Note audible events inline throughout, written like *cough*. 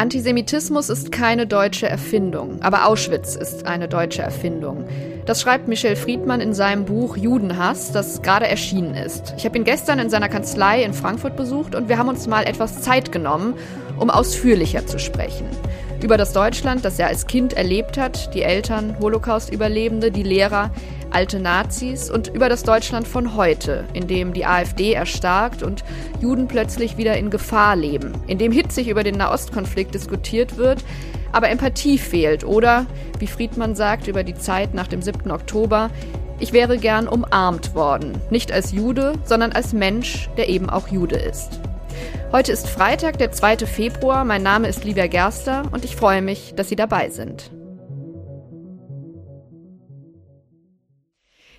Antisemitismus ist keine deutsche Erfindung, aber Auschwitz ist eine deutsche Erfindung. Das schreibt Michel Friedmann in seinem Buch Judenhass, das gerade erschienen ist. Ich habe ihn gestern in seiner Kanzlei in Frankfurt besucht und wir haben uns mal etwas Zeit genommen, um ausführlicher zu sprechen. Über das Deutschland, das er als Kind erlebt hat, die Eltern, Holocaust-Überlebende, die Lehrer, alte Nazis und über das Deutschland von heute, in dem die AfD erstarkt und Juden plötzlich wieder in Gefahr leben, in dem hitzig über den Nahostkonflikt diskutiert wird, aber Empathie fehlt oder, wie Friedmann sagt über die Zeit nach dem 7. Oktober, ich wäre gern umarmt worden, nicht als Jude, sondern als Mensch, der eben auch Jude ist. Heute ist Freitag, der 2. Februar, mein Name ist Livia Gerster und ich freue mich, dass Sie dabei sind.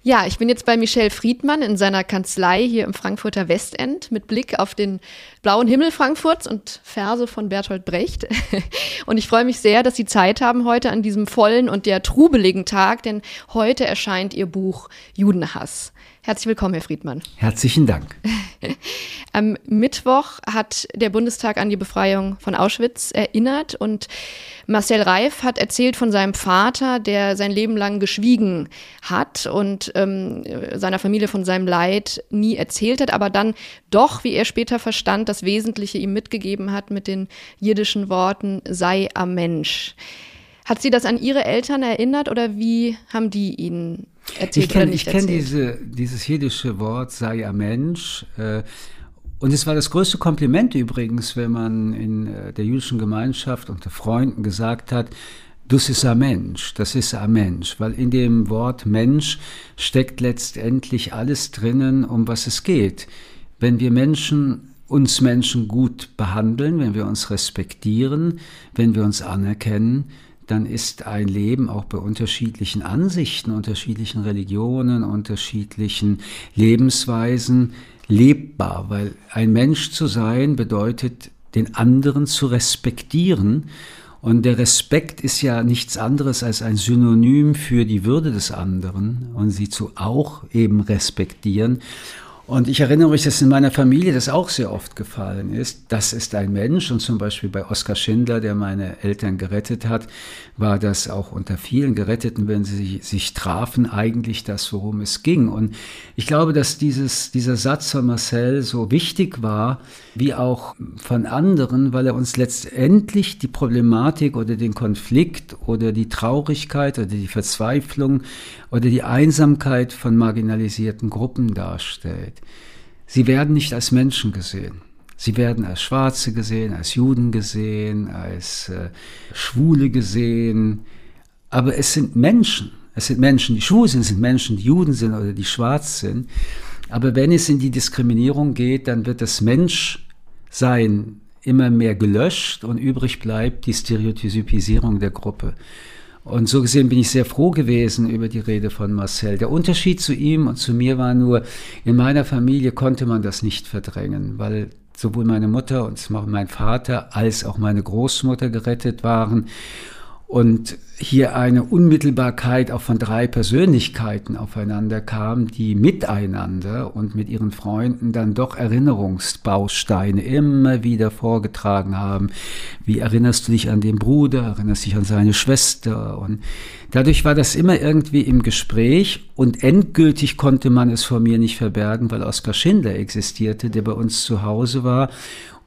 Ja, ich bin jetzt bei Michel Friedmann in seiner Kanzlei hier im Frankfurter Westend mit Blick auf den blauen Himmel Frankfurts und Verse von Bertolt Brecht. *laughs* Und ich freue mich sehr, dass Sie Zeit haben heute an diesem vollen und der trubeligen Tag, denn heute erscheint Ihr Buch Judenhass. Herzlich willkommen, Herr Friedmann. Herzlichen Dank. *laughs* Am Mittwoch hat der Bundestag an die Befreiung von Auschwitz erinnert und Marcel Reif hat erzählt von seinem Vater, der sein Leben lang geschwiegen hat und ähm, seiner Familie von seinem Leid nie erzählt hat, aber dann doch, wie er später verstand, das Wesentliche ihm mitgegeben hat mit den jiddischen Worten sei am Mensch. Hat Sie das an Ihre Eltern erinnert oder wie haben die Ihnen erzählt ich kenn, oder nicht Ich kenne diese, dieses jiddische Wort, sei ein Mensch. Äh, und es war das größte Kompliment übrigens, wenn man in äh, der jüdischen Gemeinschaft unter Freunden gesagt hat, das ist ein Mensch, das ist ein Mensch, weil in dem Wort Mensch steckt letztendlich alles drinnen, um was es geht. Wenn wir Menschen uns Menschen gut behandeln, wenn wir uns respektieren, wenn wir uns anerkennen, dann ist ein Leben auch bei unterschiedlichen Ansichten, unterschiedlichen Religionen, unterschiedlichen Lebensweisen lebbar, weil ein Mensch zu sein bedeutet, den anderen zu respektieren. Und der Respekt ist ja nichts anderes als ein Synonym für die Würde des anderen und sie zu auch eben respektieren. Und ich erinnere mich, dass in meiner Familie das auch sehr oft gefallen ist. Das ist ein Mensch. Und zum Beispiel bei Oskar Schindler, der meine Eltern gerettet hat, war das auch unter vielen Geretteten, wenn sie sich trafen, eigentlich das, worum es ging. Und ich glaube, dass dieses, dieser Satz von Marcel so wichtig war, wie auch von anderen, weil er uns letztendlich die Problematik oder den Konflikt oder die Traurigkeit oder die Verzweiflung oder die Einsamkeit von marginalisierten Gruppen darstellt. Sie werden nicht als Menschen gesehen. Sie werden als Schwarze gesehen, als Juden gesehen, als äh, Schwule gesehen. Aber es sind Menschen. Es sind Menschen, die schwul sind, es sind Menschen, die Juden sind oder die schwarz sind. Aber wenn es in die Diskriminierung geht, dann wird das Menschsein immer mehr gelöscht und übrig bleibt die Stereotypisierung der Gruppe. Und so gesehen bin ich sehr froh gewesen über die Rede von Marcel. Der Unterschied zu ihm und zu mir war nur, in meiner Familie konnte man das nicht verdrängen, weil sowohl meine Mutter und mein Vater als auch meine Großmutter gerettet waren und hier eine Unmittelbarkeit auch von drei Persönlichkeiten aufeinander kam, die miteinander und mit ihren Freunden dann doch Erinnerungsbausteine immer wieder vorgetragen haben. Wie erinnerst du dich an den Bruder, erinnerst dich an seine Schwester? Und dadurch war das immer irgendwie im Gespräch und endgültig konnte man es vor mir nicht verbergen, weil Oskar Schindler existierte, der bei uns zu Hause war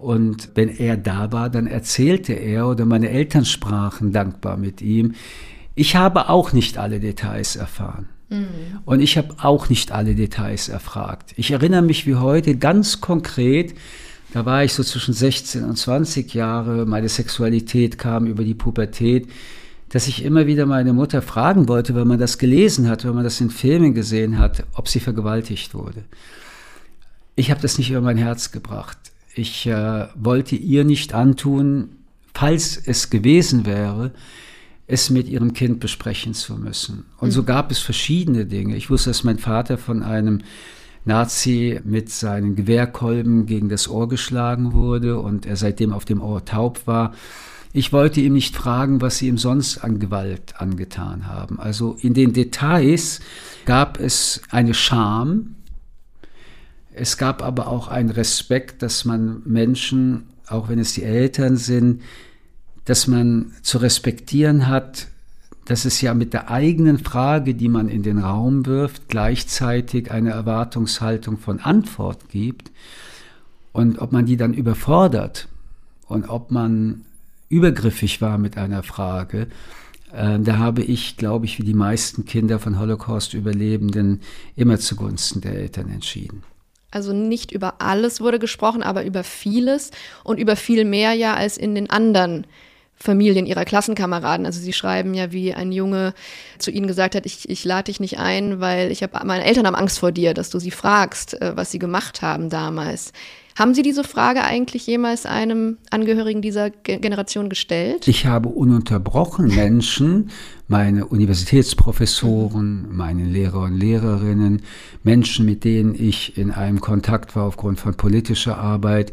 und wenn er da war, dann erzählte er oder meine Eltern sprachen dankbar mit ihm. Ich habe auch nicht alle Details erfahren. Mhm. Und ich habe auch nicht alle Details erfragt. Ich erinnere mich wie heute ganz konkret, da war ich so zwischen 16 und 20 Jahre, meine Sexualität kam über die Pubertät, dass ich immer wieder meine Mutter fragen wollte, wenn man das gelesen hat, wenn man das in Filmen gesehen hat, ob sie vergewaltigt wurde. Ich habe das nicht über mein Herz gebracht. Ich äh, wollte ihr nicht antun, falls es gewesen wäre, es mit ihrem Kind besprechen zu müssen. Und mhm. so gab es verschiedene Dinge. Ich wusste, dass mein Vater von einem Nazi mit seinen Gewehrkolben gegen das Ohr geschlagen wurde und er seitdem auf dem Ohr taub war. Ich wollte ihm nicht fragen, was sie ihm sonst an Gewalt angetan haben. Also in den Details gab es eine Scham, es gab aber auch einen Respekt, dass man Menschen, auch wenn es die Eltern sind, dass man zu respektieren hat, dass es ja mit der eigenen Frage, die man in den Raum wirft, gleichzeitig eine Erwartungshaltung von Antwort gibt. Und ob man die dann überfordert und ob man übergriffig war mit einer Frage, äh, da habe ich, glaube ich, wie die meisten Kinder von Holocaust-Überlebenden immer zugunsten der Eltern entschieden. Also nicht über alles wurde gesprochen, aber über vieles und über viel mehr ja als in den anderen Familien ihrer Klassenkameraden. Also sie schreiben ja, wie ein Junge zu ihnen gesagt hat, ich, ich lade dich nicht ein, weil ich habe meine Eltern haben Angst vor dir, dass du sie fragst, äh, was sie gemacht haben damals. Haben Sie diese Frage eigentlich jemals einem Angehörigen dieser Generation gestellt? Ich habe ununterbrochen Menschen, meine Universitätsprofessoren, meine Lehrer und Lehrerinnen, Menschen, mit denen ich in einem Kontakt war aufgrund von politischer Arbeit.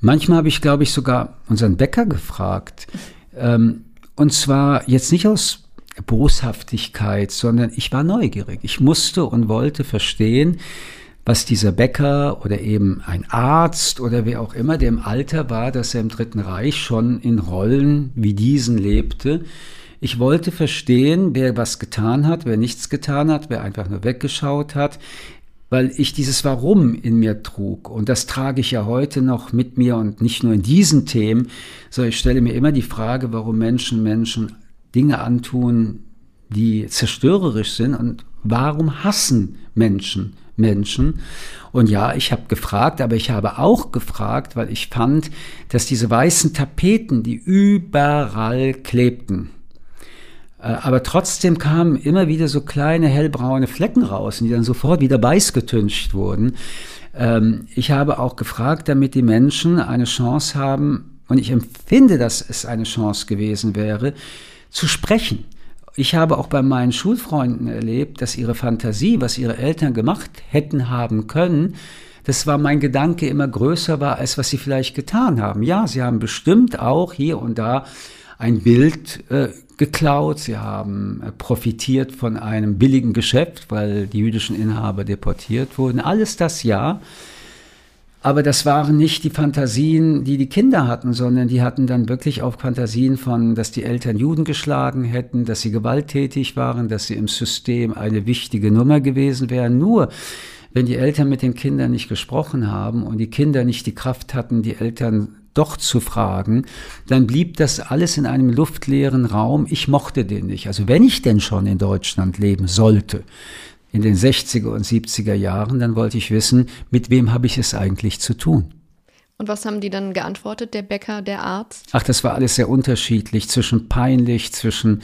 Manchmal habe ich, glaube ich, sogar unseren Bäcker gefragt. Ähm, und zwar jetzt nicht aus Boshaftigkeit, sondern ich war neugierig. Ich musste und wollte verstehen, was dieser Bäcker oder eben ein Arzt oder wer auch immer, der im Alter war, dass er im Dritten Reich schon in Rollen wie diesen lebte. Ich wollte verstehen, wer was getan hat, wer nichts getan hat, wer einfach nur weggeschaut hat, weil ich dieses Warum in mir trug. Und das trage ich ja heute noch mit mir und nicht nur in diesen Themen, sondern ich stelle mir immer die Frage, warum Menschen Menschen Dinge antun, die zerstörerisch sind und warum hassen Menschen Menschen. Und ja, ich habe gefragt, aber ich habe auch gefragt, weil ich fand, dass diese weißen Tapeten, die überall klebten, äh, aber trotzdem kamen immer wieder so kleine hellbraune Flecken raus, die dann sofort wieder weiß getüncht wurden. Ähm, ich habe auch gefragt, damit die Menschen eine Chance haben, und ich empfinde, dass es eine Chance gewesen wäre, zu sprechen ich habe auch bei meinen Schulfreunden erlebt, dass ihre Fantasie, was ihre Eltern gemacht hätten haben können, das war mein Gedanke immer größer war, als was sie vielleicht getan haben. Ja, sie haben bestimmt auch hier und da ein Bild äh, geklaut, sie haben äh, profitiert von einem billigen Geschäft, weil die jüdischen Inhaber deportiert wurden. Alles das ja. Aber das waren nicht die Fantasien, die die Kinder hatten, sondern die hatten dann wirklich auch Fantasien von, dass die Eltern Juden geschlagen hätten, dass sie gewalttätig waren, dass sie im System eine wichtige Nummer gewesen wären. Nur wenn die Eltern mit den Kindern nicht gesprochen haben und die Kinder nicht die Kraft hatten, die Eltern doch zu fragen, dann blieb das alles in einem luftleeren Raum. Ich mochte den nicht. Also wenn ich denn schon in Deutschland leben sollte, in den 60er und 70er Jahren, dann wollte ich wissen, mit wem habe ich es eigentlich zu tun. Und was haben die dann geantwortet, der Bäcker, der Arzt? Ach, das war alles sehr unterschiedlich, zwischen peinlich, zwischen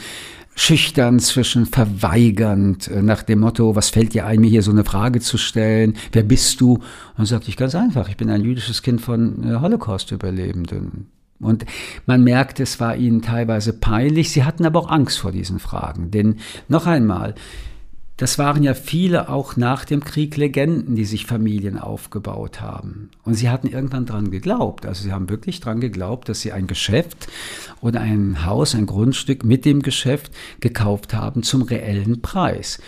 schüchtern, zwischen verweigernd, äh, nach dem Motto, was fällt dir ein, mir hier so eine Frage zu stellen, wer bist du? Und dann sagte ich ganz einfach, ich bin ein jüdische Kind von äh, Holocaust-Überlebenden. Und man merkt, es war ihnen teilweise peinlich, sie hatten aber auch Angst vor diesen Fragen. Denn noch einmal, das waren ja viele auch nach dem Krieg Legenden, die sich Familien aufgebaut haben. Und sie hatten irgendwann dran geglaubt. Also sie haben wirklich dran geglaubt, dass sie ein Geschäft oder ein Haus, ein Grundstück mit dem Geschäft gekauft haben zum reellen Preis.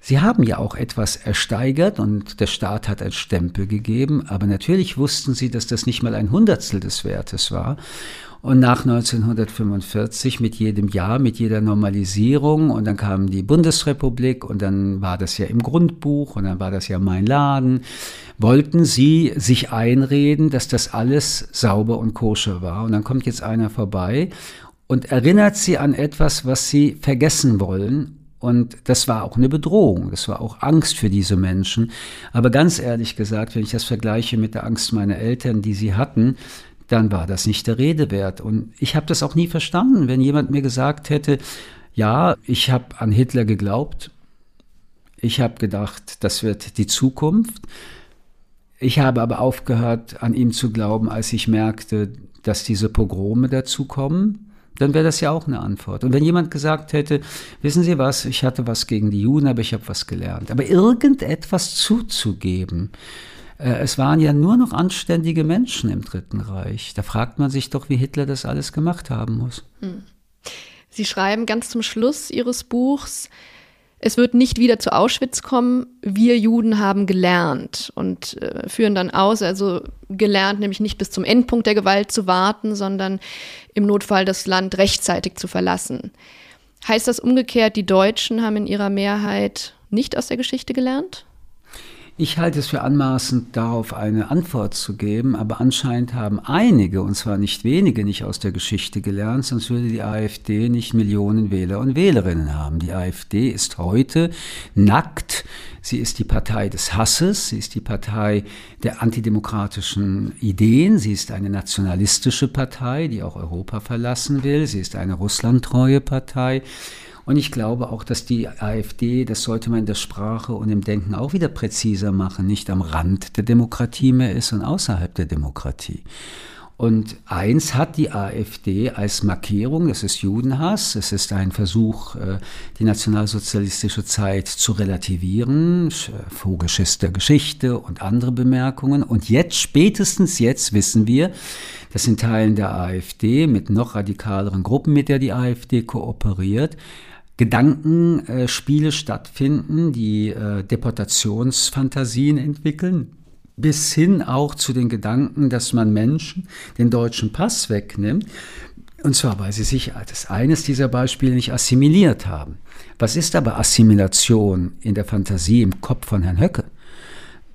Sie haben ja auch etwas ersteigert und der Staat hat einen Stempel gegeben, aber natürlich wussten sie, dass das nicht mal ein Hundertstel des Wertes war. Und nach 1945 mit jedem Jahr, mit jeder Normalisierung und dann kam die Bundesrepublik und dann war das ja im Grundbuch und dann war das ja mein Laden, wollten sie sich einreden, dass das alles sauber und koscher war. Und dann kommt jetzt einer vorbei und erinnert sie an etwas, was sie vergessen wollen und das war auch eine Bedrohung, das war auch Angst für diese Menschen. Aber ganz ehrlich gesagt, wenn ich das vergleiche mit der Angst meiner Eltern, die sie hatten, dann war das nicht der Rede wert. Und ich habe das auch nie verstanden, wenn jemand mir gesagt hätte, ja, ich habe an Hitler geglaubt, ich habe gedacht, das wird die Zukunft. Ich habe aber aufgehört, an ihm zu glauben, als ich merkte, dass diese Pogrome dazukommen. Dann wäre das ja auch eine Antwort. Und wenn jemand gesagt hätte, wissen Sie was, ich hatte was gegen die Juden, aber ich habe was gelernt. Aber irgendetwas zuzugeben, es waren ja nur noch anständige Menschen im Dritten Reich. Da fragt man sich doch, wie Hitler das alles gemacht haben muss. Hm. Sie schreiben ganz zum Schluss Ihres Buchs, es wird nicht wieder zu Auschwitz kommen. Wir Juden haben gelernt und äh, führen dann aus, also gelernt, nämlich nicht bis zum Endpunkt der Gewalt zu warten, sondern im Notfall das Land rechtzeitig zu verlassen. Heißt das umgekehrt, die Deutschen haben in ihrer Mehrheit nicht aus der Geschichte gelernt? Ich halte es für anmaßend, darauf eine Antwort zu geben, aber anscheinend haben einige, und zwar nicht wenige, nicht aus der Geschichte gelernt, sonst würde die AfD nicht Millionen Wähler und Wählerinnen haben. Die AfD ist heute nackt, sie ist die Partei des Hasses, sie ist die Partei der antidemokratischen Ideen, sie ist eine nationalistische Partei, die auch Europa verlassen will, sie ist eine russlandtreue Partei. Und ich glaube auch, dass die AfD, das sollte man in der Sprache und im Denken auch wieder präziser machen, nicht am Rand der Demokratie mehr ist und außerhalb der Demokratie. Und eins hat die AfD als Markierung, das ist Judenhass, es ist ein Versuch, äh, die nationalsozialistische Zeit zu relativieren, Vogelschiss der Geschichte und andere Bemerkungen. Und jetzt, spätestens jetzt wissen wir, dass in Teilen der AfD mit noch radikaleren Gruppen, mit der die AfD kooperiert, Gedankenspiele stattfinden, die äh, Deportationsfantasien entwickeln, bis hin auch zu den Gedanken, dass man Menschen den deutschen Pass wegnimmt, und zwar, weil sie sich als eines dieser Beispiele nicht assimiliert haben. Was ist aber Assimilation in der Fantasie im Kopf von Herrn Höcke?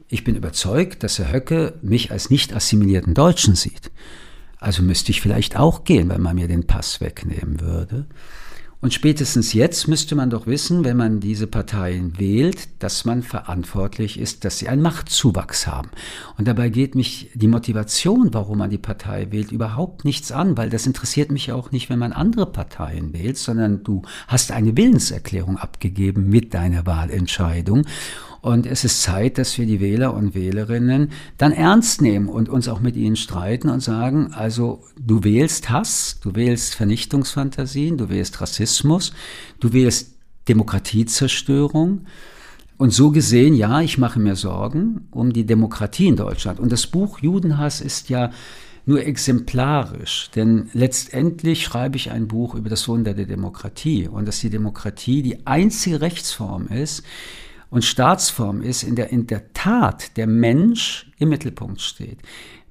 Ich bin überzeugt, dass Herr Höcke mich als nicht assimilierten Deutschen sieht. Also müsste ich vielleicht auch gehen, wenn man mir den Pass wegnehmen würde. Und spätestens jetzt müsste man doch wissen, wenn man diese Parteien wählt, dass man verantwortlich ist, dass sie einen Machtzuwachs haben. Und dabei geht mich die Motivation, warum man die Partei wählt, überhaupt nichts an, weil das interessiert mich auch nicht, wenn man andere Parteien wählt, sondern du hast eine Willenserklärung abgegeben mit deiner Wahlentscheidung. Und es ist Zeit, dass wir die Wähler und Wählerinnen dann ernst nehmen und uns auch mit ihnen streiten und sagen, also du wählst Hass, du wählst Vernichtungsfantasien, du wählst Rassismus, du wählst Demokratiezerstörung. Und so gesehen, ja, ich mache mir Sorgen um die Demokratie in Deutschland. Und das Buch Judenhass ist ja nur exemplarisch, denn letztendlich schreibe ich ein Buch über das Wunder der Demokratie und dass die Demokratie die einzige Rechtsform ist, und Staatsform ist, in der in der Tat der Mensch im Mittelpunkt steht.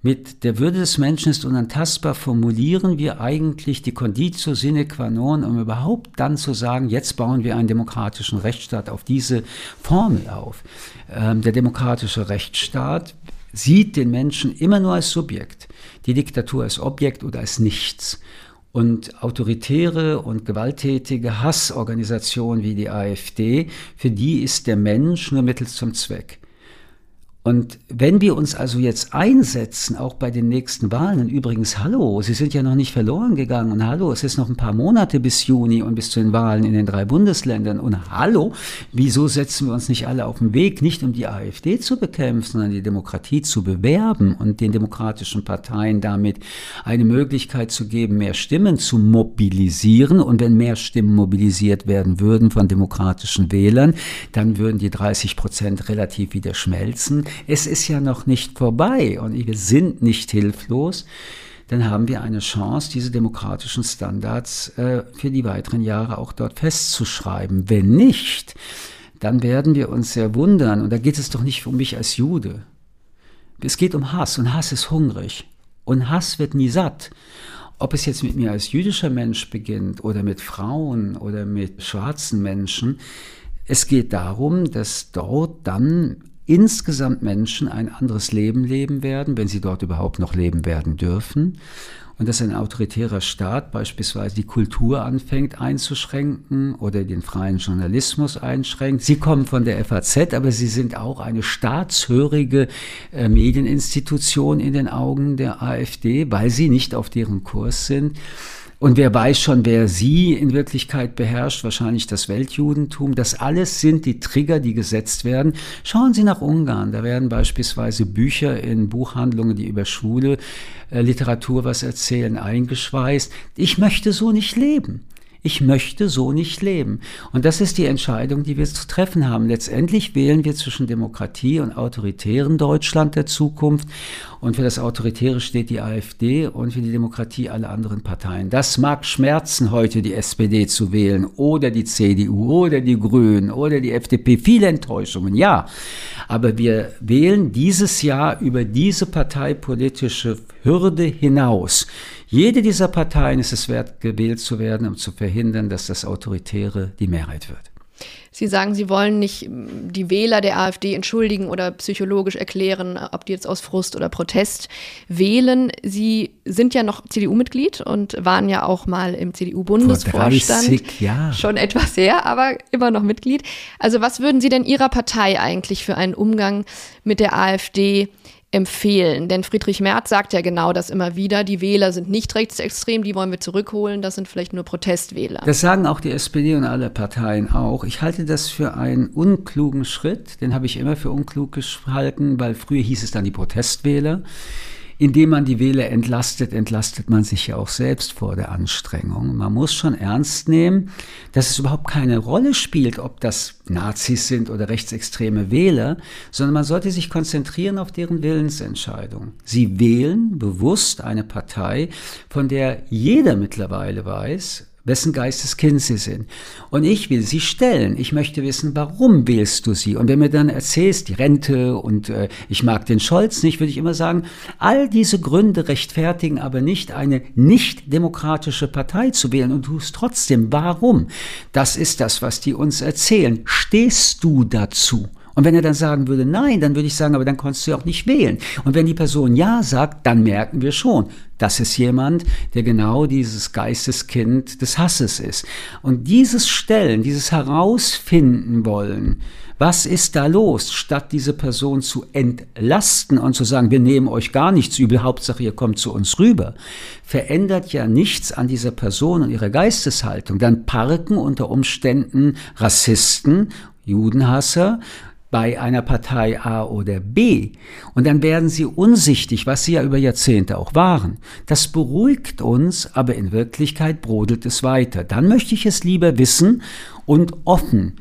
Mit der Würde des Menschen ist unantastbar, formulieren wir eigentlich die Conditio sine qua non, um überhaupt dann zu sagen, jetzt bauen wir einen demokratischen Rechtsstaat auf diese Formel auf. Ähm, der demokratische Rechtsstaat sieht den Menschen immer nur als Subjekt, die Diktatur als Objekt oder als nichts. Und autoritäre und gewalttätige Hassorganisationen wie die AfD, für die ist der Mensch nur Mittel zum Zweck. Und wenn wir uns also jetzt einsetzen, auch bei den nächsten Wahlen, und übrigens, hallo, sie sind ja noch nicht verloren gegangen, und hallo, es ist noch ein paar Monate bis Juni und bis zu den Wahlen in den drei Bundesländern, und hallo, wieso setzen wir uns nicht alle auf den Weg, nicht um die AfD zu bekämpfen, sondern die Demokratie zu bewerben und den demokratischen Parteien damit eine Möglichkeit zu geben, mehr Stimmen zu mobilisieren, und wenn mehr Stimmen mobilisiert werden würden von demokratischen Wählern, dann würden die 30 Prozent relativ wieder schmelzen es ist ja noch nicht vorbei und wir sind nicht hilflos, dann haben wir eine Chance, diese demokratischen Standards äh, für die weiteren Jahre auch dort festzuschreiben. Wenn nicht, dann werden wir uns sehr wundern. Und da geht es doch nicht um mich als Jude. Es geht um Hass und Hass ist hungrig. Und Hass wird nie satt. Ob es jetzt mit mir als jüdischer Mensch beginnt oder mit Frauen oder mit schwarzen Menschen, es geht darum, dass dort dann insgesamt Menschen ein anderes Leben leben werden, wenn sie dort überhaupt noch leben werden dürfen. Und dass ein autoritärer Staat beispielsweise die Kultur anfängt einzuschränken oder den freien Journalismus einschränkt. Sie kommen von der FAZ, aber sie sind auch eine staatshörige äh, Medieninstitution in den Augen der AfD, weil sie nicht auf deren Kurs sind. Und wer weiß schon, wer sie in Wirklichkeit beherrscht, wahrscheinlich das Weltjudentum. Das alles sind die Trigger, die gesetzt werden. Schauen Sie nach Ungarn. Da werden beispielsweise Bücher in Buchhandlungen, die über schwule äh, Literatur was erzählen, eingeschweißt. Ich möchte so nicht leben. Ich möchte so nicht leben. Und das ist die Entscheidung, die wir zu treffen haben. Letztendlich wählen wir zwischen Demokratie und autoritären Deutschland der Zukunft. Und für das Autoritäre steht die AfD und für die Demokratie alle anderen Parteien. Das mag schmerzen, heute die SPD zu wählen oder die CDU oder die Grünen oder die FDP. Viele Enttäuschungen, ja. Aber wir wählen dieses Jahr über diese parteipolitische Hürde hinaus. Jede dieser Parteien ist es wert, gewählt zu werden, um zu verhindern, dass das Autoritäre die Mehrheit wird. Sie sagen, Sie wollen nicht die Wähler der AfD entschuldigen oder psychologisch erklären, ob die jetzt aus Frust oder Protest wählen. Sie sind ja noch CDU-Mitglied und waren ja auch mal im CDU-Bundesvorstand. Schon etwas her, aber immer noch Mitglied. Also was würden Sie denn Ihrer Partei eigentlich für einen Umgang mit der AfD empfehlen. Denn Friedrich Merz sagt ja genau das immer wieder. Die Wähler sind nicht rechtsextrem, die wollen wir zurückholen. Das sind vielleicht nur Protestwähler. Das sagen auch die SPD und alle Parteien auch. Ich halte das für einen unklugen Schritt. Den habe ich immer für unklug gehalten, weil früher hieß es dann die Protestwähler indem man die Wähler entlastet, entlastet man sich ja auch selbst vor der Anstrengung. Man muss schon ernst nehmen, dass es überhaupt keine Rolle spielt, ob das Nazis sind oder rechtsextreme Wähler, sondern man sollte sich konzentrieren auf deren Willensentscheidung. Sie wählen bewusst eine Partei, von der jeder mittlerweile weiß, wessen Geisteskind sie sind. Und ich will sie stellen. Ich möchte wissen, warum wählst du sie? Und wenn mir dann erzählst, die Rente und äh, ich mag den Scholz nicht, würde ich immer sagen, all diese Gründe rechtfertigen aber nicht eine nicht demokratische Partei zu wählen und tust trotzdem. Warum? Das ist das, was die uns erzählen. Stehst du dazu? Und wenn er dann sagen würde, nein, dann würde ich sagen, aber dann konntest du ja auch nicht wählen. Und wenn die Person ja sagt, dann merken wir schon, das ist jemand, der genau dieses Geisteskind des Hasses ist. Und dieses Stellen, dieses Herausfinden wollen, was ist da los, statt diese Person zu entlasten und zu sagen, wir nehmen euch gar nichts übel, Hauptsache ihr kommt zu uns rüber, verändert ja nichts an dieser Person und ihrer Geisteshaltung. Dann parken unter Umständen Rassisten, Judenhasser, bei einer Partei A oder B und dann werden sie unsichtig, was sie ja über Jahrzehnte auch waren. Das beruhigt uns, aber in Wirklichkeit brodelt es weiter. Dann möchte ich es lieber wissen und offen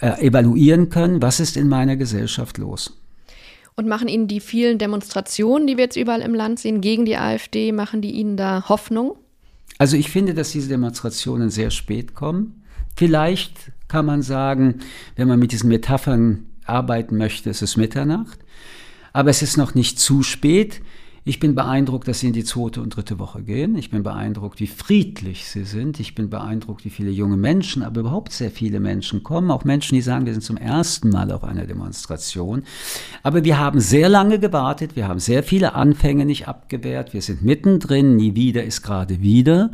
äh, evaluieren können, was ist in meiner Gesellschaft los. Und machen Ihnen die vielen Demonstrationen, die wir jetzt überall im Land sehen, gegen die AfD, machen die Ihnen da Hoffnung? Also ich finde, dass diese Demonstrationen sehr spät kommen. Vielleicht kann man sagen, wenn man mit diesen Metaphern arbeiten möchte, es ist Mitternacht. Aber es ist noch nicht zu spät. Ich bin beeindruckt, dass Sie in die zweite und dritte Woche gehen. Ich bin beeindruckt, wie friedlich Sie sind. Ich bin beeindruckt, wie viele junge Menschen, aber überhaupt sehr viele Menschen kommen. Auch Menschen, die sagen, wir sind zum ersten Mal auf einer Demonstration. Aber wir haben sehr lange gewartet. Wir haben sehr viele Anfänge nicht abgewehrt. Wir sind mittendrin. Nie wieder ist gerade wieder.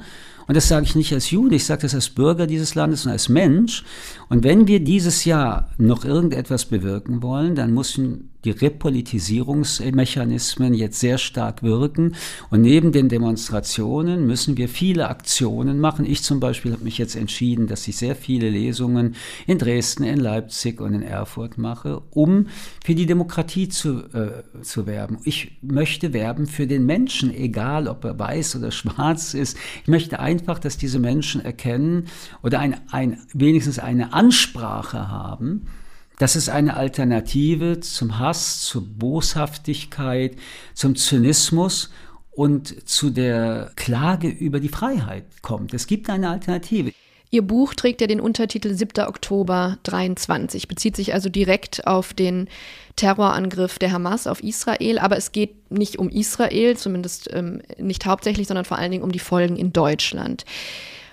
Und das sage ich nicht als Jude, ich sage das als Bürger dieses Landes und als Mensch. Und wenn wir dieses Jahr noch irgendetwas bewirken wollen, dann müssen die Repolitisierungsmechanismen jetzt sehr stark wirken. Und neben den Demonstrationen müssen wir viele Aktionen machen. Ich zum Beispiel habe mich jetzt entschieden, dass ich sehr viele Lesungen in Dresden, in Leipzig und in Erfurt mache, um für die Demokratie zu, äh, zu werben. Ich möchte werben für den Menschen, egal ob er weiß oder *laughs* schwarz ist. Ich möchte einfach, dass diese Menschen erkennen oder ein, ein, wenigstens eine Ansprache haben, das ist eine Alternative zum Hass, zur Boshaftigkeit, zum Zynismus und zu der Klage über die Freiheit kommt. Es gibt eine Alternative. Ihr Buch trägt ja den Untertitel 7. Oktober 23, bezieht sich also direkt auf den Terrorangriff der Hamas auf Israel, aber es geht nicht um Israel, zumindest ähm, nicht hauptsächlich, sondern vor allen Dingen um die Folgen in Deutschland.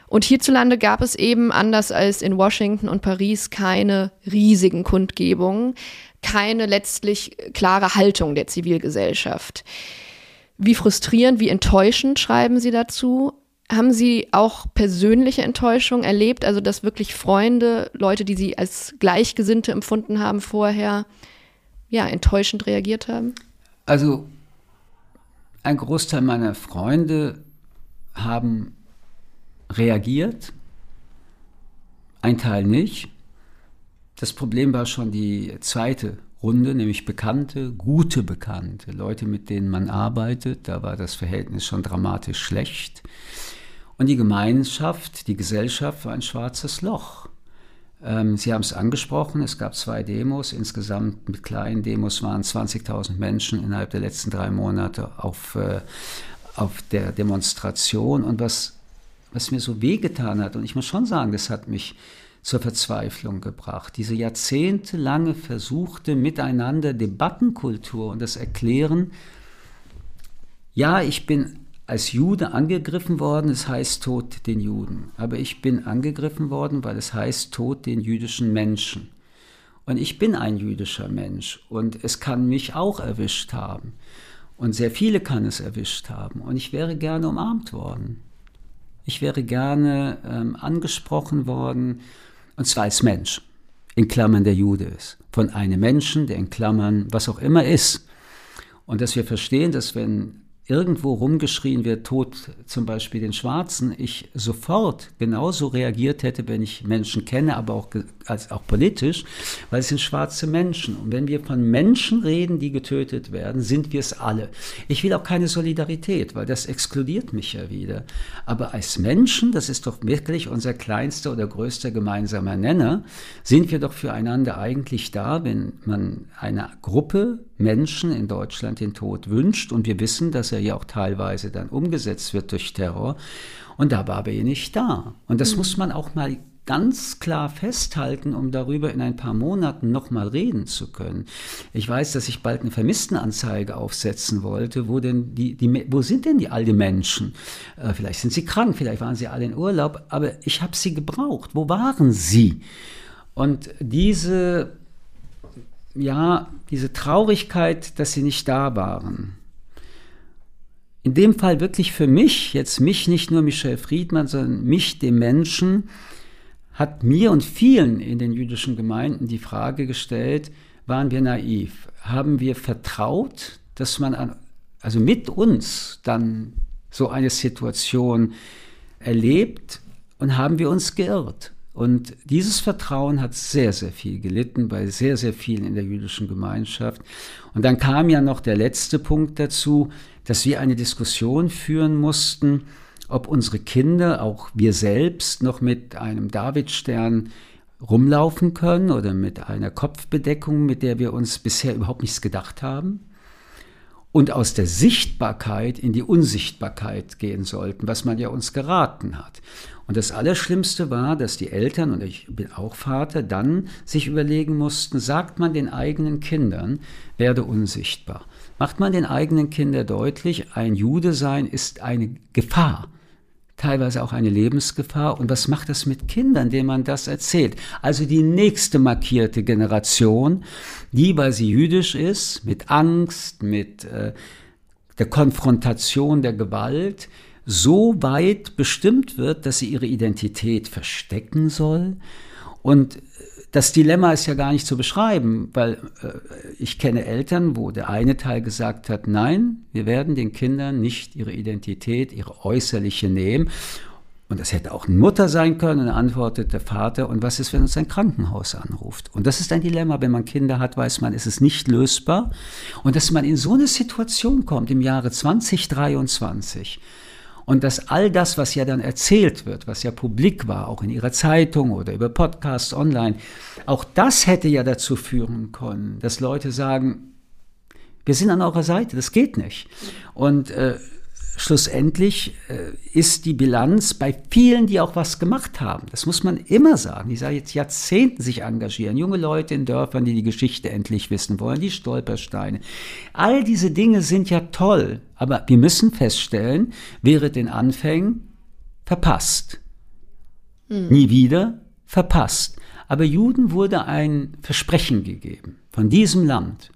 Und hierzulande gab es eben, anders als in Washington und Paris, keine riesigen Kundgebungen, keine letztlich klare Haltung der Zivilgesellschaft. Wie frustrierend, wie enttäuschend schreiben Sie dazu? Haben Sie auch persönliche Enttäuschung erlebt, also dass wirklich Freunde, Leute, die Sie als Gleichgesinnte empfunden haben vorher, ja, enttäuschend reagiert haben? Also ein Großteil meiner Freunde haben reagiert, ein Teil nicht. Das Problem war schon die zweite Runde, nämlich Bekannte, gute Bekannte, Leute, mit denen man arbeitet. Da war das Verhältnis schon dramatisch schlecht. Und die Gemeinschaft, die Gesellschaft war ein schwarzes Loch. Ähm, Sie haben es angesprochen, es gab zwei Demos. Insgesamt mit kleinen Demos waren 20.000 Menschen innerhalb der letzten drei Monate auf, äh, auf der Demonstration. Und was, was mir so wehgetan hat, und ich muss schon sagen, das hat mich zur Verzweiflung gebracht. Diese jahrzehntelange versuchte Miteinander Debattenkultur und das Erklären, ja, ich bin als Jude angegriffen worden, es heißt Tod den Juden. Aber ich bin angegriffen worden, weil es heißt Tod den jüdischen Menschen. Und ich bin ein jüdischer Mensch und es kann mich auch erwischt haben. Und sehr viele kann es erwischt haben. Und ich wäre gerne umarmt worden. Ich wäre gerne ähm, angesprochen worden, und zwar als Mensch, in Klammern der Jude ist. Von einem Menschen, der in Klammern was auch immer ist. Und dass wir verstehen, dass wenn irgendwo rumgeschrien wird, Tod zum Beispiel den Schwarzen, ich sofort genauso reagiert hätte, wenn ich Menschen kenne, aber auch, als, auch politisch, weil es sind schwarze Menschen. Und wenn wir von Menschen reden, die getötet werden, sind wir es alle. Ich will auch keine Solidarität, weil das exkludiert mich ja wieder. Aber als Menschen, das ist doch wirklich unser kleinster oder größter gemeinsamer Nenner, sind wir doch füreinander eigentlich da, wenn man einer Gruppe Menschen in Deutschland den Tod wünscht. Und wir wissen, dass er ja auch teilweise dann umgesetzt wird durch Terror. Und da war er nicht da. Und das mhm. muss man auch mal ganz klar festhalten, um darüber in ein paar Monaten nochmal reden zu können. Ich weiß, dass ich bald eine Vermisstenanzeige aufsetzen wollte. Wo denn die, die wo sind denn die alten Menschen? Äh, vielleicht sind sie krank, vielleicht waren sie alle in Urlaub, aber ich habe sie gebraucht. Wo waren sie? Und diese ja, diese Traurigkeit, dass sie nicht da waren. In dem Fall wirklich für mich, jetzt mich, nicht nur Michel Friedmann, sondern mich, dem Menschen, hat mir und vielen in den jüdischen Gemeinden die Frage gestellt, waren wir naiv? Haben wir vertraut, dass man an, also mit uns dann so eine Situation erlebt und haben wir uns geirrt? Und dieses Vertrauen hat sehr, sehr viel gelitten bei sehr, sehr vielen in der jüdischen Gemeinschaft. Und dann kam ja noch der letzte Punkt dazu, dass wir eine Diskussion führen mussten, ob unsere Kinder, auch wir selbst, noch mit einem Davidstern rumlaufen können oder mit einer Kopfbedeckung, mit der wir uns bisher überhaupt nichts gedacht haben und aus der Sichtbarkeit in die Unsichtbarkeit gehen sollten, was man ja uns geraten hat. Und das Allerschlimmste war, dass die Eltern, und ich bin auch Vater, dann sich überlegen mussten, sagt man den eigenen Kindern, werde unsichtbar. Macht man den eigenen Kindern deutlich, ein Jude sein ist eine Gefahr teilweise auch eine Lebensgefahr. Und was macht das mit Kindern, denen man das erzählt? Also die nächste markierte Generation, die, weil sie jüdisch ist, mit Angst, mit äh, der Konfrontation der Gewalt, so weit bestimmt wird, dass sie ihre Identität verstecken soll und das Dilemma ist ja gar nicht zu beschreiben, weil äh, ich kenne Eltern, wo der eine Teil gesagt hat, nein, wir werden den Kindern nicht ihre Identität, ihre äußerliche nehmen. Und das hätte auch eine Mutter sein können. Und antwortet der Vater, und was ist, wenn uns ein Krankenhaus anruft? Und das ist ein Dilemma. Wenn man Kinder hat, weiß man, ist es nicht lösbar. Und dass man in so eine Situation kommt im Jahre 2023, und dass all das, was ja dann erzählt wird, was ja publik war, auch in ihrer Zeitung oder über Podcasts online, auch das hätte ja dazu führen können, dass Leute sagen, wir sind an eurer Seite, das geht nicht. Und äh, schlussendlich äh, ist die Bilanz bei vielen, die auch was gemacht haben. Das muss man immer sagen. Die seit jetzt Jahrzehnten sich engagieren. Junge Leute in Dörfern, die die Geschichte endlich wissen wollen, die Stolpersteine. All diese Dinge sind ja toll. Aber wir müssen feststellen, wäre den Anfängen verpasst. Mhm. Nie wieder verpasst. Aber Juden wurde ein Versprechen gegeben von diesem Land,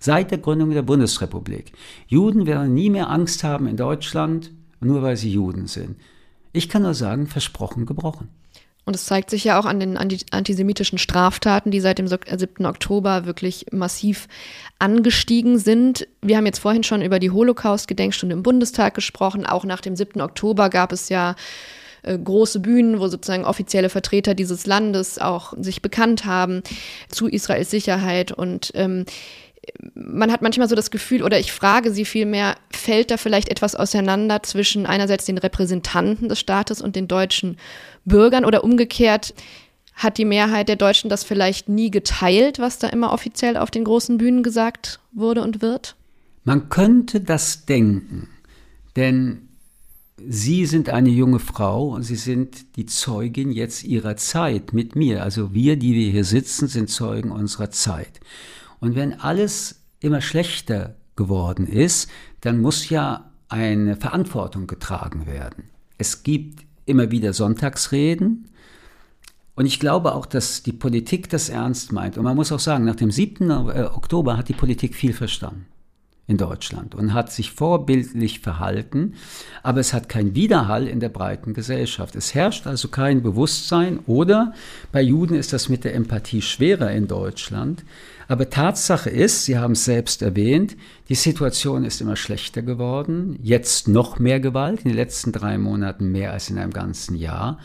seit der Gründung der Bundesrepublik. Juden werden nie mehr Angst haben in Deutschland, nur weil sie Juden sind. Ich kann nur sagen, versprochen, gebrochen. Und es zeigt sich ja auch an den antisemitischen Straftaten, die seit dem 7. Oktober wirklich massiv angestiegen sind. Wir haben jetzt vorhin schon über die Holocaust-Gedenkstunde im Bundestag gesprochen. Auch nach dem 7. Oktober gab es ja äh, große Bühnen, wo sozusagen offizielle Vertreter dieses Landes auch sich bekannt haben zu Israels Sicherheit und ähm, man hat manchmal so das Gefühl, oder ich frage Sie vielmehr, fällt da vielleicht etwas auseinander zwischen einerseits den Repräsentanten des Staates und den deutschen Bürgern oder umgekehrt, hat die Mehrheit der Deutschen das vielleicht nie geteilt, was da immer offiziell auf den großen Bühnen gesagt wurde und wird? Man könnte das denken, denn Sie sind eine junge Frau und Sie sind die Zeugin jetzt Ihrer Zeit mit mir. Also wir, die wir hier sitzen, sind Zeugen unserer Zeit. Und wenn alles immer schlechter geworden ist, dann muss ja eine Verantwortung getragen werden. Es gibt immer wieder Sonntagsreden. Und ich glaube auch, dass die Politik das ernst meint. Und man muss auch sagen, nach dem 7. Äh, Oktober hat die Politik viel verstanden in Deutschland und hat sich vorbildlich verhalten, aber es hat keinen Widerhall in der breiten Gesellschaft. Es herrscht also kein Bewusstsein oder bei Juden ist das mit der Empathie schwerer in Deutschland. Aber Tatsache ist, Sie haben es selbst erwähnt, die Situation ist immer schlechter geworden, jetzt noch mehr Gewalt, in den letzten drei Monaten mehr als in einem ganzen Jahr.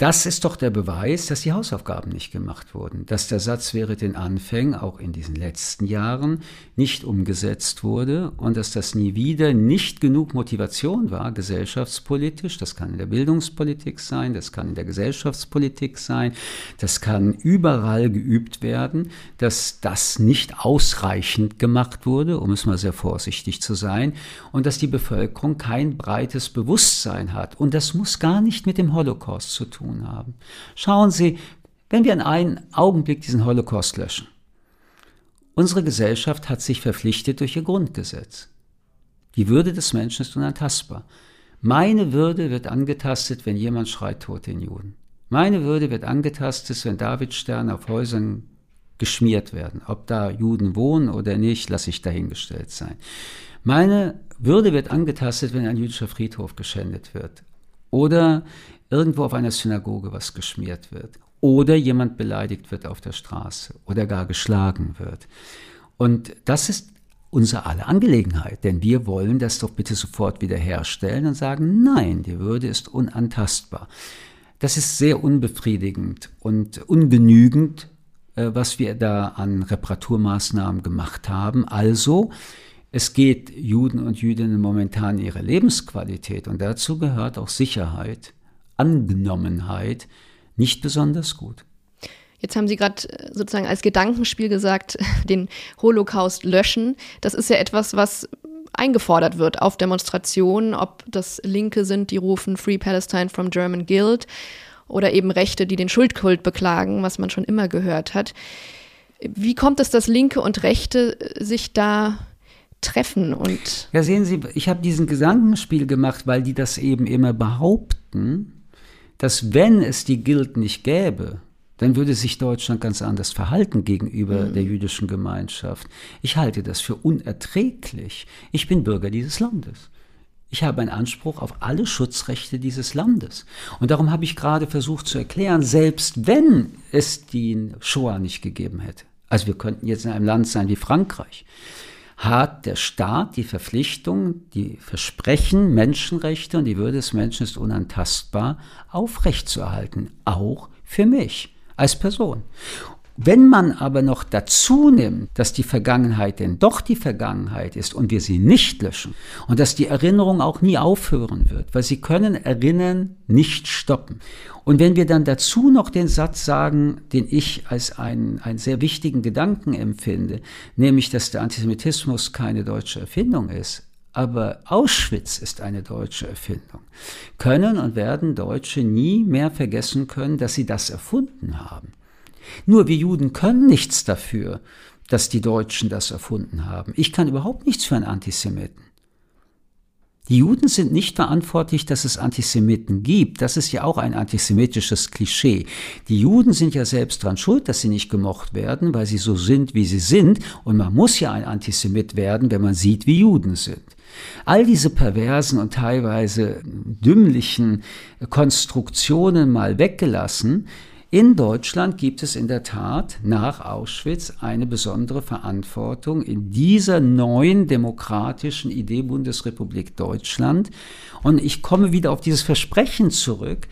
Das ist doch der Beweis, dass die Hausaufgaben nicht gemacht wurden, dass der Satz wäre den Anfängen auch in diesen letzten Jahren nicht umgesetzt wurde und dass das nie wieder nicht genug Motivation war, gesellschaftspolitisch, das kann in der Bildungspolitik sein, das kann in der Gesellschaftspolitik sein, das kann überall geübt werden, dass das nicht ausreichend gemacht wurde, um es mal sehr vorsichtig zu sein, und dass die Bevölkerung kein breites Bewusstsein hat. Und das muss gar nicht mit dem Holocaust zu tun tun haben. Schauen Sie, wenn wir in einem Augenblick diesen Holocaust löschen. Unsere Gesellschaft hat sich verpflichtet durch ihr Grundgesetz. Die Würde des Menschen ist unantastbar. Meine Würde wird angetastet, wenn jemand schreit, Tod den Juden. Meine Würde wird angetastet, wenn Davidsterne auf Häusern geschmiert werden. Ob da Juden wohnen oder nicht, lasse ich dahingestellt sein. Meine Würde wird angetastet, wenn ein jüdischer Friedhof geschändet wird. Oder irgendwo auf einer Synagoge was geschmiert wird oder jemand beleidigt wird auf der Straße oder gar geschlagen wird. Und das ist unsere alle Angelegenheit, denn wir wollen das doch bitte sofort wiederherstellen und sagen, nein, die Würde ist unantastbar. Das ist sehr unbefriedigend und ungenügend, äh, was wir da an Reparaturmaßnahmen gemacht haben. Also, es geht Juden und Jüdinnen momentan ihre Lebensqualität und dazu gehört auch Sicherheit Angenommenheit nicht besonders gut. Jetzt haben Sie gerade äh, sozusagen als Gedankenspiel gesagt, *laughs* den Holocaust löschen. Das ist ja etwas, was eingefordert wird auf Demonstrationen, ob das Linke sind, die rufen Free Palestine from German Guild oder eben Rechte, die den Schuldkult beklagen, was man schon immer gehört hat. Wie kommt es, dass Linke und Rechte äh, sich da treffen und Ja, sehen Sie, ich habe diesen Gedankenspiel gemacht, weil die das eben immer behaupten dass wenn es die Guild nicht gäbe, dann würde sich Deutschland ganz anders verhalten gegenüber mhm. der jüdischen Gemeinschaft. Ich halte das für unerträglich. Ich bin Bürger dieses Landes. Ich habe einen Anspruch auf alle Schutzrechte dieses Landes. Und darum habe ich gerade versucht zu erklären, selbst wenn es die Shoah nicht gegeben hätte, also wir könnten jetzt in einem Land sein wie Frankreich, hat der Staat die Verpflichtung, die Versprechen, Menschenrechte und die Würde des Menschen ist unantastbar aufrechtzuerhalten, auch für mich als Person. Wenn man aber noch dazu nimmt, dass die Vergangenheit denn doch die Vergangenheit ist und wir sie nicht löschen und dass die Erinnerung auch nie aufhören wird, weil sie können Erinnern nicht stoppen. Und wenn wir dann dazu noch den Satz sagen, den ich als einen, einen sehr wichtigen Gedanken empfinde, nämlich, dass der Antisemitismus keine deutsche Erfindung ist, aber Auschwitz ist eine deutsche Erfindung, können und werden Deutsche nie mehr vergessen können, dass sie das erfunden haben. Nur wir Juden können nichts dafür, dass die Deutschen das erfunden haben. Ich kann überhaupt nichts für einen Antisemiten. Die Juden sind nicht verantwortlich, dass es Antisemiten gibt. Das ist ja auch ein antisemitisches Klischee. Die Juden sind ja selbst dran schuld, dass sie nicht gemocht werden, weil sie so sind, wie sie sind. Und man muss ja ein Antisemit werden, wenn man sieht, wie Juden sind. All diese perversen und teilweise dümmlichen Konstruktionen mal weggelassen, in Deutschland gibt es in der Tat nach Auschwitz eine besondere Verantwortung in dieser neuen demokratischen Idee Bundesrepublik Deutschland. Und ich komme wieder auf dieses Versprechen zurück,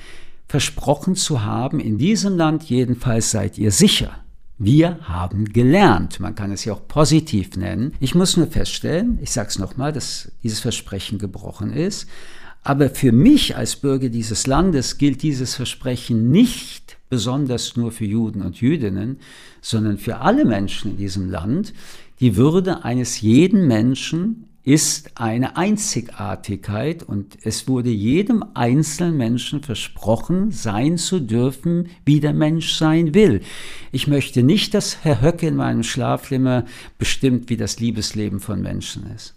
versprochen zu haben, in diesem Land jedenfalls seid ihr sicher. Wir haben gelernt. Man kann es ja auch positiv nennen. Ich muss nur feststellen, ich sage es nochmal, dass dieses Versprechen gebrochen ist. Aber für mich als Bürger dieses Landes gilt dieses Versprechen nicht besonders nur für Juden und Jüdinnen, sondern für alle Menschen in diesem Land. Die Würde eines jeden Menschen ist eine Einzigartigkeit und es wurde jedem einzelnen Menschen versprochen, sein zu dürfen, wie der Mensch sein will. Ich möchte nicht, dass Herr Höcke in meinem Schlaflimmer bestimmt, wie das Liebesleben von Menschen ist.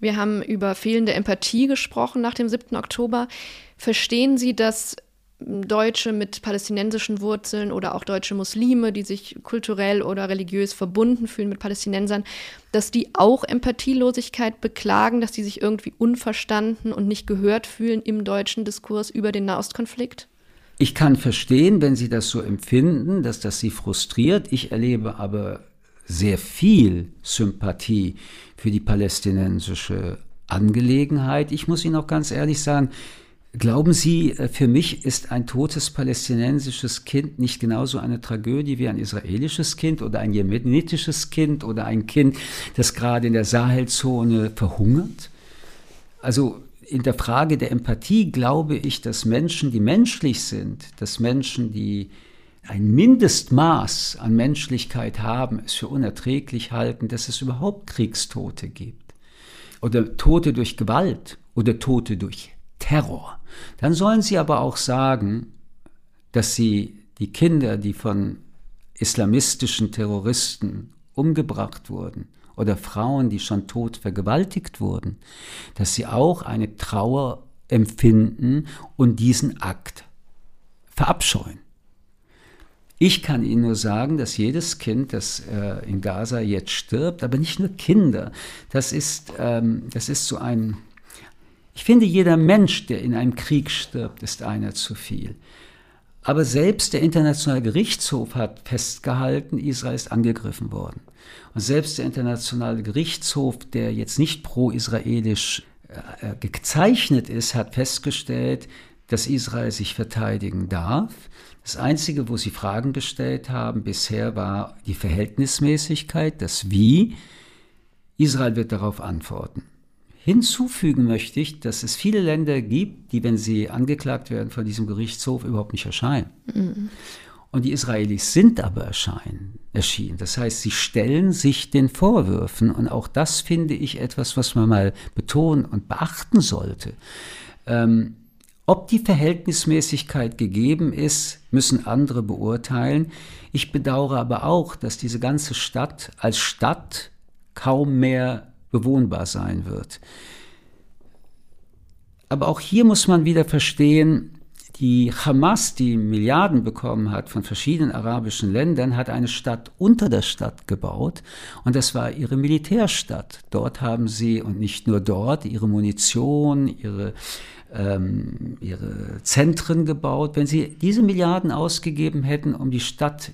Wir haben über fehlende Empathie gesprochen nach dem 7. Oktober. Verstehen Sie, dass Deutsche mit palästinensischen Wurzeln oder auch deutsche Muslime, die sich kulturell oder religiös verbunden fühlen mit Palästinensern, dass die auch Empathielosigkeit beklagen, dass die sich irgendwie unverstanden und nicht gehört fühlen im deutschen Diskurs über den Nahostkonflikt? Ich kann verstehen, wenn Sie das so empfinden, dass das Sie frustriert. Ich erlebe aber sehr viel Sympathie für die palästinensische Angelegenheit. Ich muss Ihnen auch ganz ehrlich sagen, Glauben Sie, äh, für mich ist ein totes palästinensisches Kind nicht genauso eine Tragödie wie ein israelisches Kind oder ein jemenitisches Kind oder ein Kind, das gerade in der Sahelzone verhungert? Also in der Frage der Empathie glaube ich, dass Menschen, die menschlich sind, dass Menschen, die ein Mindestmaß an Menschlichkeit haben, es für unerträglich halten, dass es überhaupt Kriegstote gibt. Oder Tote durch Gewalt oder Tote durch Terror. Dann sollen sie aber auch sagen, dass sie die Kinder, die von islamistischen Terroristen umgebracht wurden, oder Frauen, die schon tot vergewaltigt wurden, dass sie auch eine Trauer empfinden und diesen Akt verabscheuen. Ich kann Ihnen nur sagen, dass jedes Kind, das äh, in Gaza jetzt stirbt, aber nicht nur Kinder, das ist, ähm, das ist so ein ich finde, jeder Mensch, der in einem Krieg stirbt, ist einer zu viel. Aber selbst der Internationale Gerichtshof hat festgehalten, Israel ist angegriffen worden. Und selbst der Internationale Gerichtshof, der jetzt nicht pro-israelisch äh, äh, gezeichnet ist, hat festgestellt, dass Israel sich verteidigen darf. Das Einzige, wo sie Fragen gestellt haben bisher, war die Verhältnismäßigkeit, das Wie. Israel wird darauf antworten. Hinzufügen möchte ich, dass es viele Länder gibt, die, wenn sie angeklagt werden von diesem Gerichtshof, überhaupt nicht erscheinen. Mhm. Und die Israelis sind aber erscheinen, erschienen. Das heißt, sie stellen sich den Vorwürfen. Und auch das finde ich etwas, was man mal betonen und beachten sollte. Ähm, ob die Verhältnismäßigkeit gegeben ist, müssen andere beurteilen. Ich bedauere aber auch, dass diese ganze Stadt als Stadt kaum mehr bewohnbar sein wird. Aber auch hier muss man wieder verstehen, die Hamas, die Milliarden bekommen hat von verschiedenen arabischen Ländern, hat eine Stadt unter der Stadt gebaut und das war ihre Militärstadt. Dort haben sie, und nicht nur dort, ihre Munition, ihre, ähm, ihre Zentren gebaut. Wenn sie diese Milliarden ausgegeben hätten, um die Stadt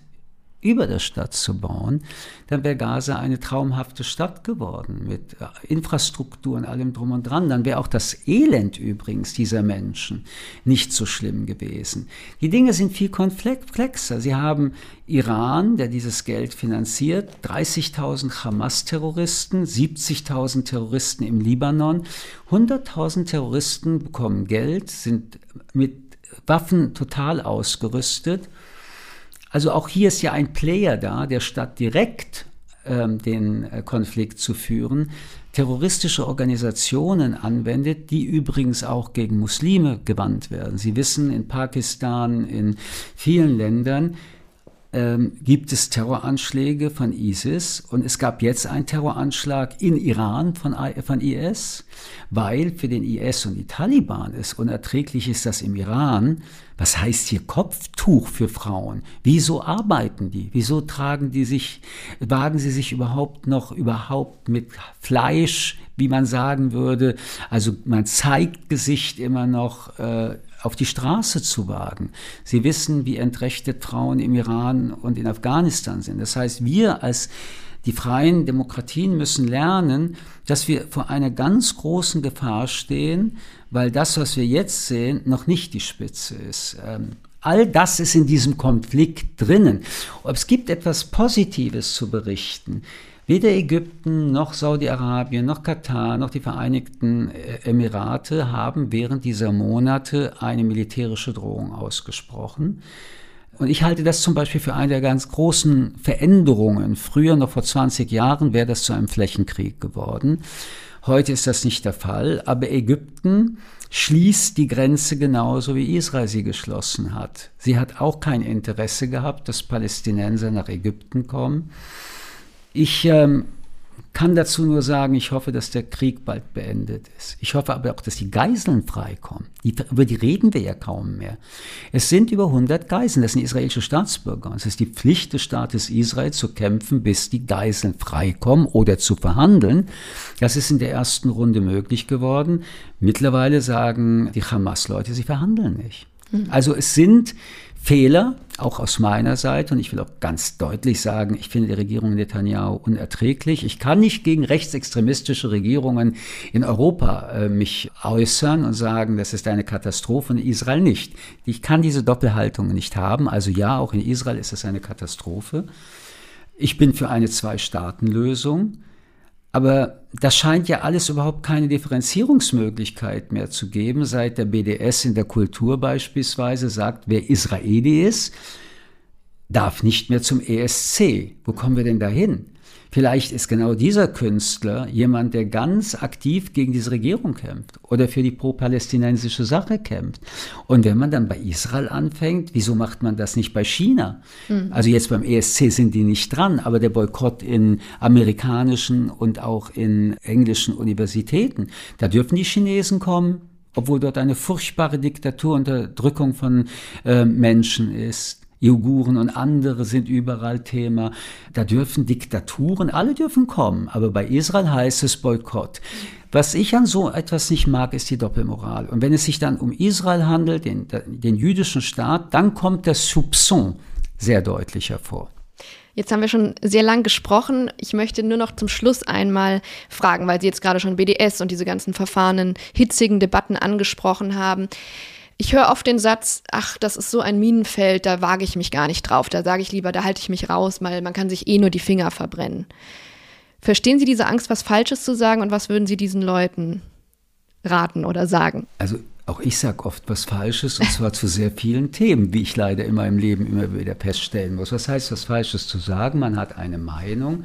über der Stadt zu bauen, dann wäre Gaza eine traumhafte Stadt geworden mit äh, Infrastruktur und allem drum und dran. Dann wäre auch das Elend übrigens dieser Menschen nicht so schlimm gewesen. Die Dinge sind viel komplexer. Sie haben Iran, der dieses Geld finanziert, 30.000 Hamas-Terroristen, 70.000 Terroristen im Libanon, 100.000 Terroristen bekommen Geld, sind mit Waffen total ausgerüstet also auch hier ist ja ein Player da, der statt direkt ähm, den äh, Konflikt zu führen, terroristische Organisationen anwendet, die übrigens auch gegen Muslime gewandt werden. Sie wissen, in Pakistan, in vielen Ländern ähm, gibt es Terroranschläge von ISIS und es gab jetzt einen Terroranschlag in Iran von, von IS, weil für den IS und die Taliban es unerträglich ist, dass im Iran, was heißt hier Kopftuch für Frauen? Wieso arbeiten die? Wieso tragen die sich, wagen sie sich überhaupt noch überhaupt mit Fleisch, wie man sagen würde? Also man zeigt Gesicht immer noch. Äh, auf die Straße zu wagen. Sie wissen, wie entrechtet Frauen im Iran und in Afghanistan sind. Das heißt, wir als die freien Demokratien müssen lernen, dass wir vor einer ganz großen Gefahr stehen, weil das, was wir jetzt sehen, noch nicht die Spitze ist. Ähm, All das ist in diesem Konflikt drinnen. Es gibt etwas Positives zu berichten. Weder Ägypten noch Saudi-Arabien noch Katar noch die Vereinigten äh, Emirate haben während dieser Monate eine militärische Drohung ausgesprochen. Und ich halte das zum Beispiel für eine der ganz großen Veränderungen. Früher, noch vor 20 Jahren, wäre das zu einem Flächenkrieg geworden. Heute ist das nicht der Fall, aber Ägypten schließt die Grenze genauso wie Israel sie geschlossen hat. Sie hat auch kein Interesse gehabt, dass Palästinenser nach Ägypten kommen. Ich ähm, kann dazu nur sagen, ich hoffe, dass der Krieg bald beendet ist. Ich hoffe aber auch, dass die Geiseln freikommen. Die, über die reden wir ja kaum mehr. Es sind über 100 Geiseln, das sind israelische Staatsbürger. Es ist die Pflicht des Staates Israel zu kämpfen, bis die Geiseln freikommen oder zu verhandeln. Das ist in der ersten Runde möglich geworden. Mittlerweile sagen die Hamas-Leute, sie verhandeln nicht. Mhm. Also es sind Fehler, auch aus meiner Seite. Und ich will auch ganz deutlich sagen, ich finde die Regierung Netanyahu unerträglich. Ich kann nicht gegen rechtsextremistische Regierungen in Europa äh, mich äußern und sagen, das ist eine Katastrophe und in Israel nicht. Ich kann diese Doppelhaltung nicht haben. Also ja, auch in Israel ist es eine Katastrophe. Ich bin für eine Zwei-Staaten-Lösung. Aber das scheint ja alles überhaupt keine Differenzierungsmöglichkeit mehr zu geben, seit der BDS in der Kultur beispielsweise sagt, wer Israeli ist, darf nicht mehr zum ESC. Wo kommen wir denn dahin? Vielleicht ist genau dieser Künstler jemand, der ganz aktiv gegen diese Regierung kämpft oder für die pro-palästinensische Sache kämpft. Und wenn man dann bei Israel anfängt, wieso macht man das nicht bei China? Mhm. Also jetzt beim ESC sind die nicht dran, aber der Boykott in amerikanischen und auch in englischen Universitäten, da dürfen die Chinesen kommen, obwohl dort eine furchtbare Diktatur, Unterdrückung von äh, Menschen ist. Uiguren und andere sind überall Thema. Da dürfen Diktaturen, alle dürfen kommen, aber bei Israel heißt es Boykott. Was ich an so etwas nicht mag, ist die Doppelmoral. Und wenn es sich dann um Israel handelt, den, den jüdischen Staat, dann kommt der Soupçon sehr deutlich hervor. Jetzt haben wir schon sehr lang gesprochen. Ich möchte nur noch zum Schluss einmal fragen, weil Sie jetzt gerade schon BDS und diese ganzen verfahrenen, hitzigen Debatten angesprochen haben. Ich höre oft den Satz, ach, das ist so ein Minenfeld, da wage ich mich gar nicht drauf. Da sage ich lieber, da halte ich mich raus, weil man kann sich eh nur die Finger verbrennen. Verstehen Sie diese Angst, was Falsches zu sagen und was würden Sie diesen Leuten raten oder sagen? Also auch ich sage oft was Falsches und zwar zu sehr vielen Themen, wie ich leider in meinem Leben immer wieder feststellen muss. Was heißt was Falsches zu sagen? Man hat eine Meinung,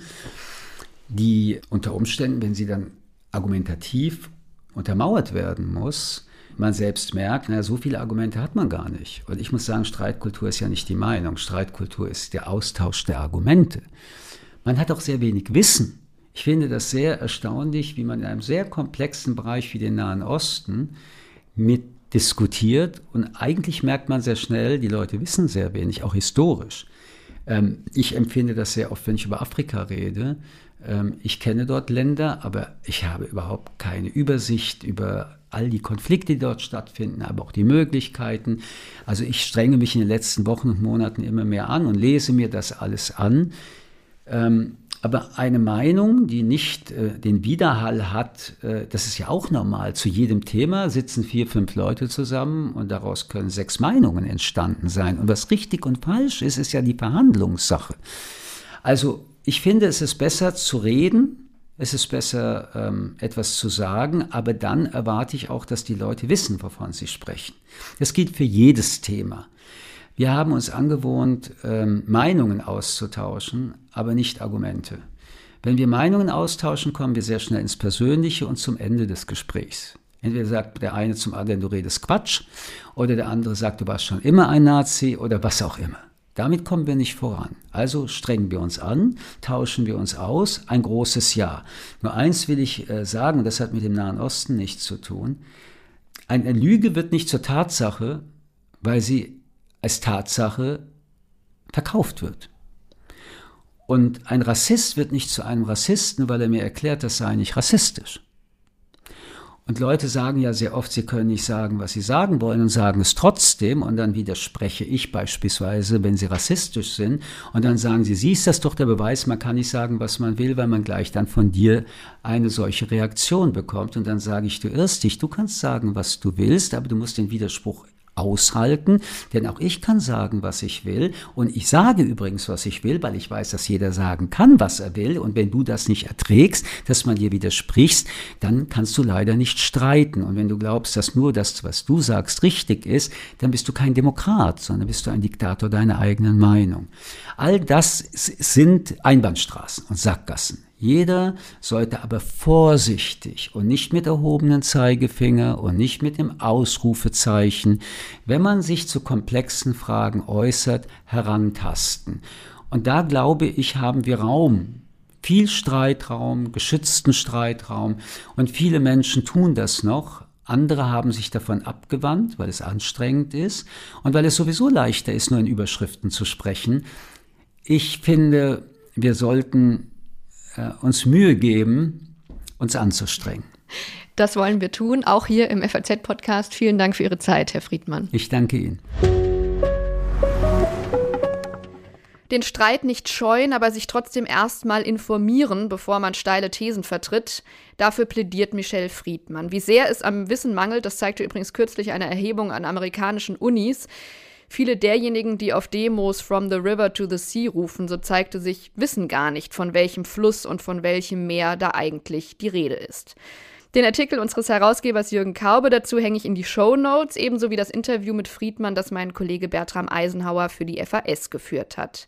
die unter Umständen, wenn sie dann argumentativ untermauert werden muss, man selbst merkt, na, so viele Argumente hat man gar nicht. Und ich muss sagen, Streitkultur ist ja nicht die Meinung. Streitkultur ist der Austausch der Argumente. Man hat auch sehr wenig Wissen. Ich finde das sehr erstaunlich, wie man in einem sehr komplexen Bereich wie den Nahen Osten mit diskutiert und eigentlich merkt man sehr schnell, die Leute wissen sehr wenig, auch historisch. Ähm, ich empfinde das sehr oft, wenn ich über Afrika rede. Ähm, ich kenne dort Länder, aber ich habe überhaupt keine Übersicht über all die Konflikte, die dort stattfinden, aber auch die Möglichkeiten. Also ich strenge mich in den letzten Wochen und Monaten immer mehr an und lese mir das alles an. Ähm, aber eine Meinung, die nicht äh, den Widerhall hat, äh, das ist ja auch normal. Zu jedem Thema sitzen vier, fünf Leute zusammen und daraus können sechs Meinungen entstanden sein. Und was richtig und falsch ist, ist ja die Verhandlungssache. Also ich finde, es ist besser zu reden, es ist besser, ähm, etwas zu sagen, aber dann erwarte ich auch, dass die Leute wissen, wovon sie sprechen. Das gilt für jedes Thema. Wir haben uns angewohnt, ähm, Meinungen auszutauschen, aber nicht Argumente. Wenn wir Meinungen austauschen, kommen wir sehr schnell ins Persönliche und zum Ende des Gesprächs. Entweder sagt der eine zum anderen, du redest Quatsch, oder der andere sagt, du warst schon immer ein Nazi oder was auch immer. Damit kommen wir nicht voran. Also strengen wir uns an, tauschen wir uns aus, ein großes Ja. Nur eins will ich äh, sagen, das hat mit dem Nahen Osten nichts zu tun. Eine Lüge wird nicht zur Tatsache, weil sie als Tatsache verkauft wird. Und ein Rassist wird nicht zu einem Rassisten, weil er mir erklärt, das sei nicht rassistisch. Und Leute sagen ja sehr oft, sie können nicht sagen, was sie sagen wollen und sagen es trotzdem. Und dann widerspreche ich beispielsweise, wenn sie rassistisch sind. Und dann sagen sie, siehst das doch der Beweis, man kann nicht sagen, was man will, weil man gleich dann von dir eine solche Reaktion bekommt. Und dann sage ich, du irrst dich, du kannst sagen, was du willst, aber du musst den Widerspruch aushalten, denn auch ich kann sagen, was ich will und ich sage übrigens, was ich will, weil ich weiß, dass jeder sagen kann, was er will und wenn du das nicht erträgst, dass man dir widersprichst, dann kannst du leider nicht streiten und wenn du glaubst, dass nur das, was du sagst, richtig ist, dann bist du kein Demokrat, sondern bist du ein Diktator deiner eigenen Meinung. All das sind Einbahnstraßen und Sackgassen. Jeder sollte aber vorsichtig und nicht mit erhobenen Zeigefinger und nicht mit dem Ausrufezeichen, wenn man sich zu komplexen Fragen äußert, herantasten. Und da glaube ich, haben wir Raum, viel Streitraum, geschützten Streitraum und viele Menschen tun das noch. Andere haben sich davon abgewandt, weil es anstrengend ist und weil es sowieso leichter ist, nur in Überschriften zu sprechen. Ich finde, wir sollten äh, uns Mühe geben, uns anzustrengen. Das wollen wir tun, auch hier im FAZ-Podcast. Vielen Dank für Ihre Zeit, Herr Friedmann. Ich danke Ihnen. Den Streit nicht scheuen, aber sich trotzdem erstmal informieren, bevor man steile Thesen vertritt. Dafür plädiert Michelle Friedmann. Wie sehr es am Wissen mangelt, das zeigte übrigens kürzlich eine Erhebung an amerikanischen Unis. Viele derjenigen, die auf Demos From the River to the Sea rufen, so zeigte sich, wissen gar nicht, von welchem Fluss und von welchem Meer da eigentlich die Rede ist. Den Artikel unseres Herausgebers Jürgen Kaube dazu hänge ich in die Show Notes, ebenso wie das Interview mit Friedmann, das mein Kollege Bertram Eisenhauer für die FAS geführt hat.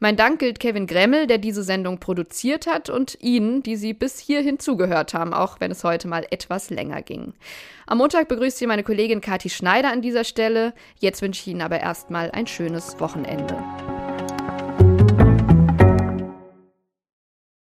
Mein Dank gilt Kevin Gremmel, der diese Sendung produziert hat, und Ihnen, die Sie bis hierhin zugehört haben, auch wenn es heute mal etwas länger ging. Am Montag begrüßt Sie meine Kollegin Kathi Schneider an dieser Stelle. Jetzt wünsche ich Ihnen aber erstmal ein schönes Wochenende.